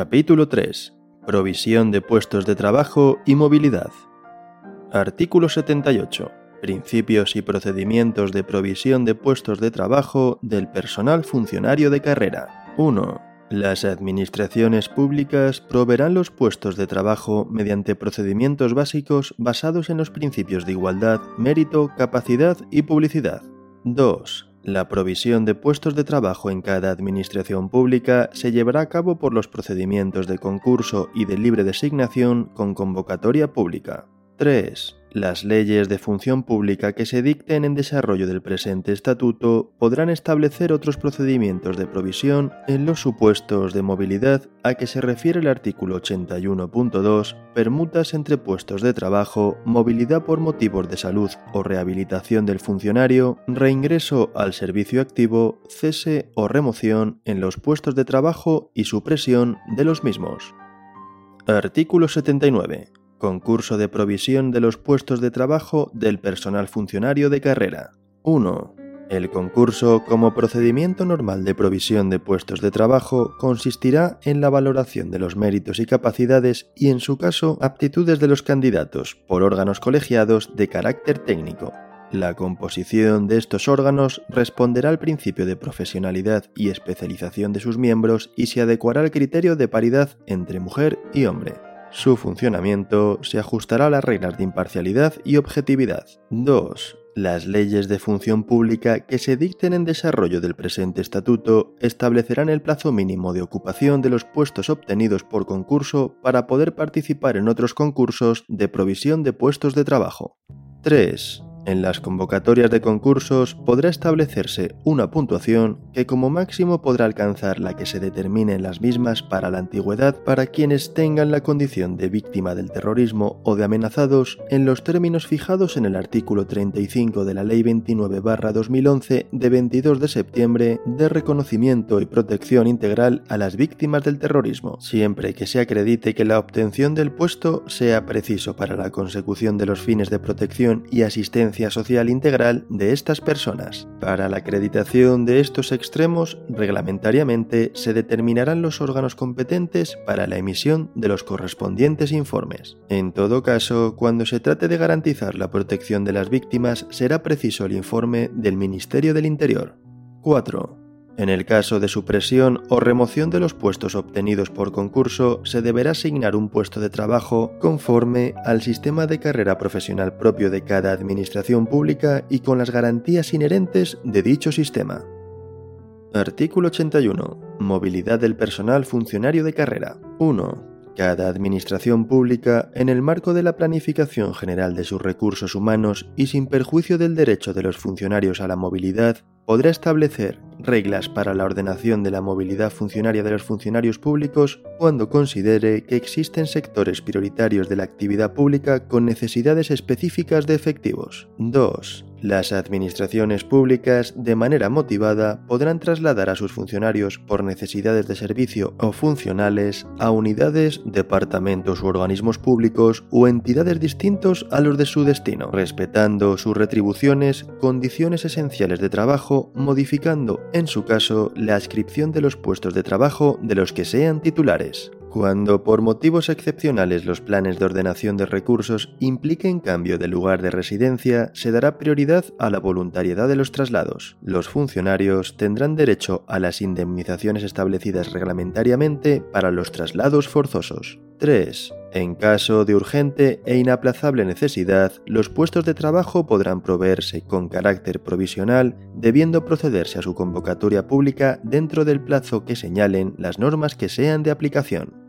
Capítulo 3. Provisión de puestos de trabajo y movilidad. Artículo 78. Principios y procedimientos de provisión de puestos de trabajo del personal funcionario de carrera. 1. Las administraciones públicas proveerán los puestos de trabajo mediante procedimientos básicos basados en los principios de igualdad, mérito, capacidad y publicidad. 2. La provisión de puestos de trabajo en cada administración pública se llevará a cabo por los procedimientos de concurso y de libre designación con convocatoria pública. 3. Las leyes de función pública que se dicten en desarrollo del presente estatuto podrán establecer otros procedimientos de provisión en los supuestos de movilidad a que se refiere el artículo 81.2, permutas entre puestos de trabajo, movilidad por motivos de salud o rehabilitación del funcionario, reingreso al servicio activo, cese o remoción en los puestos de trabajo y supresión de los mismos. Artículo 79 Concurso de provisión de los puestos de trabajo del personal funcionario de carrera. 1. El concurso, como procedimiento normal de provisión de puestos de trabajo, consistirá en la valoración de los méritos y capacidades y, en su caso, aptitudes de los candidatos por órganos colegiados de carácter técnico. La composición de estos órganos responderá al principio de profesionalidad y especialización de sus miembros y se adecuará al criterio de paridad entre mujer y hombre. Su funcionamiento se ajustará a las reglas de imparcialidad y objetividad. 2. Las leyes de función pública que se dicten en desarrollo del presente estatuto establecerán el plazo mínimo de ocupación de los puestos obtenidos por concurso para poder participar en otros concursos de provisión de puestos de trabajo. 3. En las convocatorias de concursos podrá establecerse una puntuación que como máximo podrá alcanzar la que se determine en las mismas para la antigüedad para quienes tengan la condición de víctima del terrorismo o de amenazados en los términos fijados en el artículo 35 de la Ley 29-2011 de 22 de septiembre de reconocimiento y protección integral a las víctimas del terrorismo, siempre que se acredite que la obtención del puesto sea preciso para la consecución de los fines de protección y asistencia social integral de estas personas. Para la acreditación de estos extremos, reglamentariamente se determinarán los órganos competentes para la emisión de los correspondientes informes. En todo caso, cuando se trate de garantizar la protección de las víctimas, será preciso el informe del Ministerio del Interior. 4. En el caso de supresión o remoción de los puestos obtenidos por concurso, se deberá asignar un puesto de trabajo conforme al sistema de carrera profesional propio de cada administración pública y con las garantías inherentes de dicho sistema. Artículo 81. Movilidad del personal funcionario de carrera. 1. Cada administración pública, en el marco de la planificación general de sus recursos humanos y sin perjuicio del derecho de los funcionarios a la movilidad, podrá establecer reglas para la ordenación de la movilidad funcionaria de los funcionarios públicos cuando considere que existen sectores prioritarios de la actividad pública con necesidades específicas de efectivos. 2. Las administraciones públicas, de manera motivada, podrán trasladar a sus funcionarios por necesidades de servicio o funcionales a unidades, departamentos u organismos públicos o entidades distintos a los de su destino, respetando sus retribuciones, condiciones esenciales de trabajo, modificando, en su caso, la adscripción de los puestos de trabajo de los que sean titulares. Cuando por motivos excepcionales los planes de ordenación de recursos impliquen cambio de lugar de residencia, se dará prioridad a la voluntariedad de los traslados. Los funcionarios tendrán derecho a las indemnizaciones establecidas reglamentariamente para los traslados forzosos. 3. En caso de urgente e inaplazable necesidad, los puestos de trabajo podrán proveerse con carácter provisional, debiendo procederse a su convocatoria pública dentro del plazo que señalen las normas que sean de aplicación.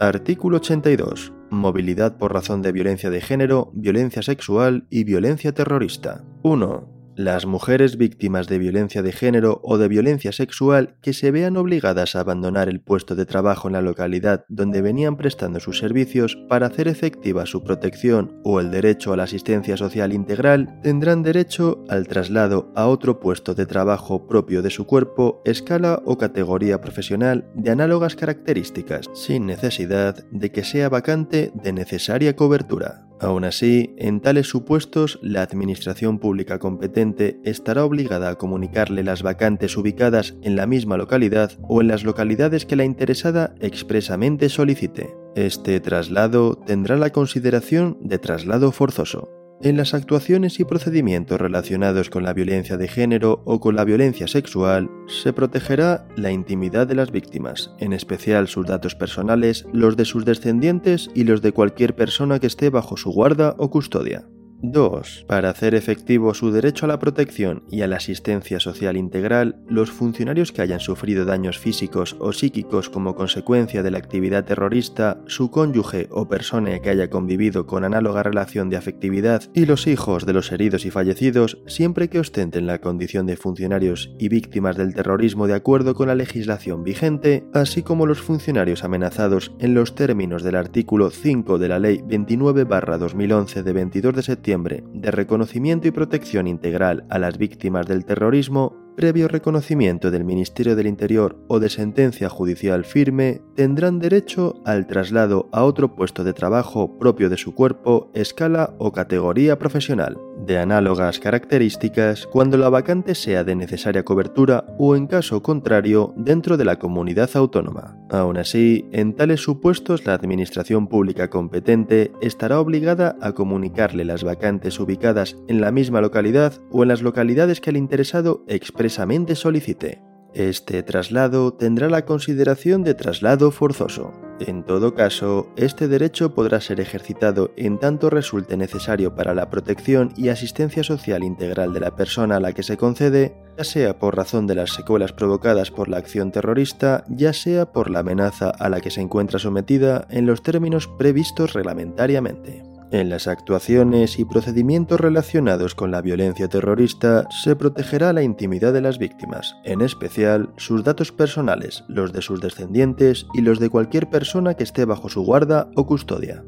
Artículo 82. Movilidad por razón de violencia de género, violencia sexual y violencia terrorista. 1. Las mujeres víctimas de violencia de género o de violencia sexual que se vean obligadas a abandonar el puesto de trabajo en la localidad donde venían prestando sus servicios para hacer efectiva su protección o el derecho a la asistencia social integral tendrán derecho al traslado a otro puesto de trabajo propio de su cuerpo, escala o categoría profesional de análogas características, sin necesidad de que sea vacante de necesaria cobertura. Aún así, en tales supuestos, la Administración Pública competente estará obligada a comunicarle las vacantes ubicadas en la misma localidad o en las localidades que la interesada expresamente solicite. Este traslado tendrá la consideración de traslado forzoso. En las actuaciones y procedimientos relacionados con la violencia de género o con la violencia sexual, se protegerá la intimidad de las víctimas, en especial sus datos personales, los de sus descendientes y los de cualquier persona que esté bajo su guarda o custodia. 2. Para hacer efectivo su derecho a la protección y a la asistencia social integral, los funcionarios que hayan sufrido daños físicos o psíquicos como consecuencia de la actividad terrorista, su cónyuge o persona que haya convivido con análoga relación de afectividad y los hijos de los heridos y fallecidos, siempre que ostenten la condición de funcionarios y víctimas del terrorismo de acuerdo con la legislación vigente, así como los funcionarios amenazados en los términos del artículo 5 de la Ley 29-2011 de 22 de septiembre de reconocimiento y protección integral a las víctimas del terrorismo previo reconocimiento del Ministerio del Interior o de sentencia judicial firme, tendrán derecho al traslado a otro puesto de trabajo propio de su cuerpo, escala o categoría profesional, de análogas características cuando la vacante sea de necesaria cobertura o en caso contrario dentro de la comunidad autónoma. Aún así, en tales supuestos la Administración Pública competente estará obligada a comunicarle las vacantes ubicadas en la misma localidad o en las localidades que el interesado exprese solicite. Este traslado tendrá la consideración de traslado forzoso. En todo caso, este derecho podrá ser ejercitado en tanto resulte necesario para la protección y asistencia social integral de la persona a la que se concede, ya sea por razón de las secuelas provocadas por la acción terrorista, ya sea por la amenaza a la que se encuentra sometida en los términos previstos reglamentariamente. En las actuaciones y procedimientos relacionados con la violencia terrorista se protegerá la intimidad de las víctimas, en especial sus datos personales, los de sus descendientes y los de cualquier persona que esté bajo su guarda o custodia.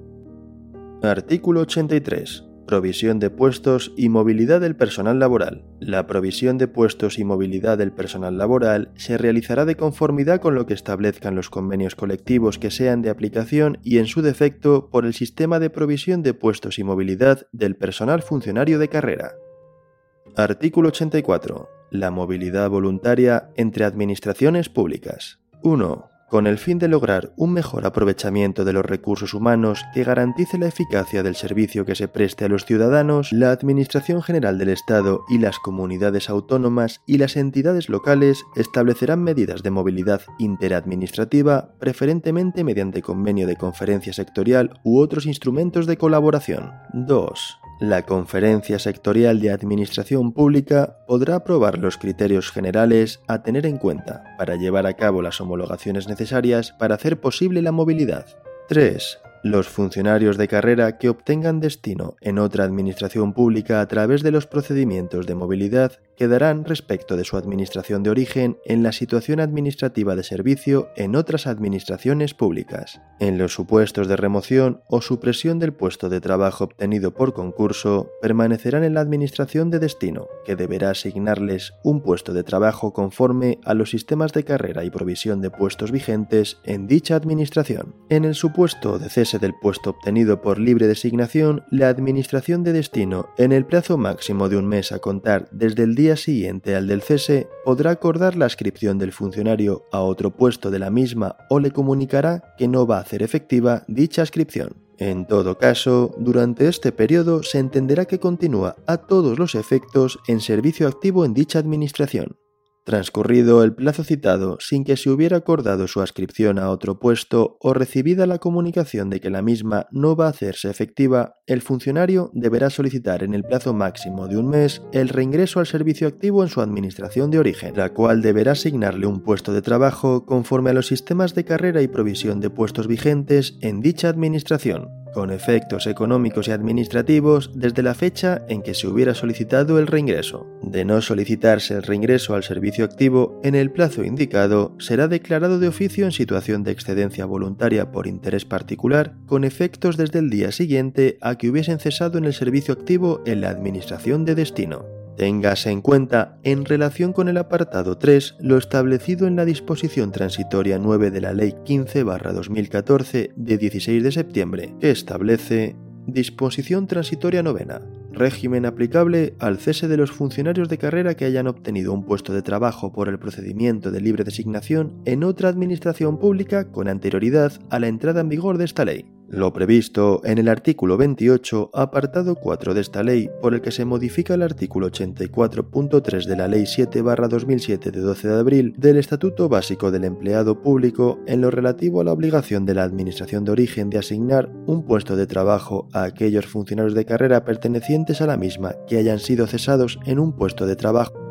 Artículo 83. Provisión de puestos y movilidad del personal laboral. La provisión de puestos y movilidad del personal laboral se realizará de conformidad con lo que establezcan los convenios colectivos que sean de aplicación y en su defecto por el sistema de provisión de puestos y movilidad del personal funcionario de carrera. Artículo 84. La movilidad voluntaria entre administraciones públicas. 1 con el fin de lograr un mejor aprovechamiento de los recursos humanos que garantice la eficacia del servicio que se preste a los ciudadanos, la Administración General del Estado y las comunidades autónomas y las entidades locales establecerán medidas de movilidad interadministrativa, preferentemente mediante convenio de conferencia sectorial u otros instrumentos de colaboración. 2. La Conferencia Sectorial de Administración Pública podrá aprobar los criterios generales a tener en cuenta para llevar a cabo las homologaciones necesarias para hacer posible la movilidad. 3. Los funcionarios de carrera que obtengan destino en otra administración pública a través de los procedimientos de movilidad quedarán respecto de su administración de origen en la situación administrativa de servicio en otras administraciones públicas. En los supuestos de remoción o supresión del puesto de trabajo obtenido por concurso, permanecerán en la administración de destino, que deberá asignarles un puesto de trabajo conforme a los sistemas de carrera y provisión de puestos vigentes en dicha administración. En el supuesto de cese del puesto obtenido por libre designación, la administración de destino, en el plazo máximo de un mes a contar desde el día siguiente al del cese podrá acordar la ascripción del funcionario a otro puesto de la misma o le comunicará que no va a hacer efectiva dicha ascripción. En todo caso, durante este periodo se entenderá que continúa a todos los efectos en servicio activo en dicha administración. Transcurrido el plazo citado sin que se hubiera acordado su ascripción a otro puesto o recibida la comunicación de que la misma no va a hacerse efectiva, el funcionario deberá solicitar en el plazo máximo de un mes el reingreso al servicio activo en su administración de origen, la cual deberá asignarle un puesto de trabajo conforme a los sistemas de carrera y provisión de puestos vigentes en dicha administración con efectos económicos y administrativos desde la fecha en que se hubiera solicitado el reingreso. De no solicitarse el reingreso al servicio activo en el plazo indicado, será declarado de oficio en situación de excedencia voluntaria por interés particular, con efectos desde el día siguiente a que hubiesen cesado en el servicio activo en la administración de destino. Téngase en cuenta, en relación con el apartado 3, lo establecido en la disposición transitoria 9 de la Ley 15-2014 de 16 de septiembre, que establece Disposición transitoria novena. Régimen aplicable al cese de los funcionarios de carrera que hayan obtenido un puesto de trabajo por el procedimiento de libre designación en otra administración pública con anterioridad a la entrada en vigor de esta ley lo previsto en el artículo 28, apartado 4 de esta ley, por el que se modifica el artículo 84.3 de la Ley 7-2007 de 12 de abril del Estatuto Básico del Empleado Público en lo relativo a la obligación de la Administración de Origen de asignar un puesto de trabajo a aquellos funcionarios de carrera pertenecientes a la misma que hayan sido cesados en un puesto de trabajo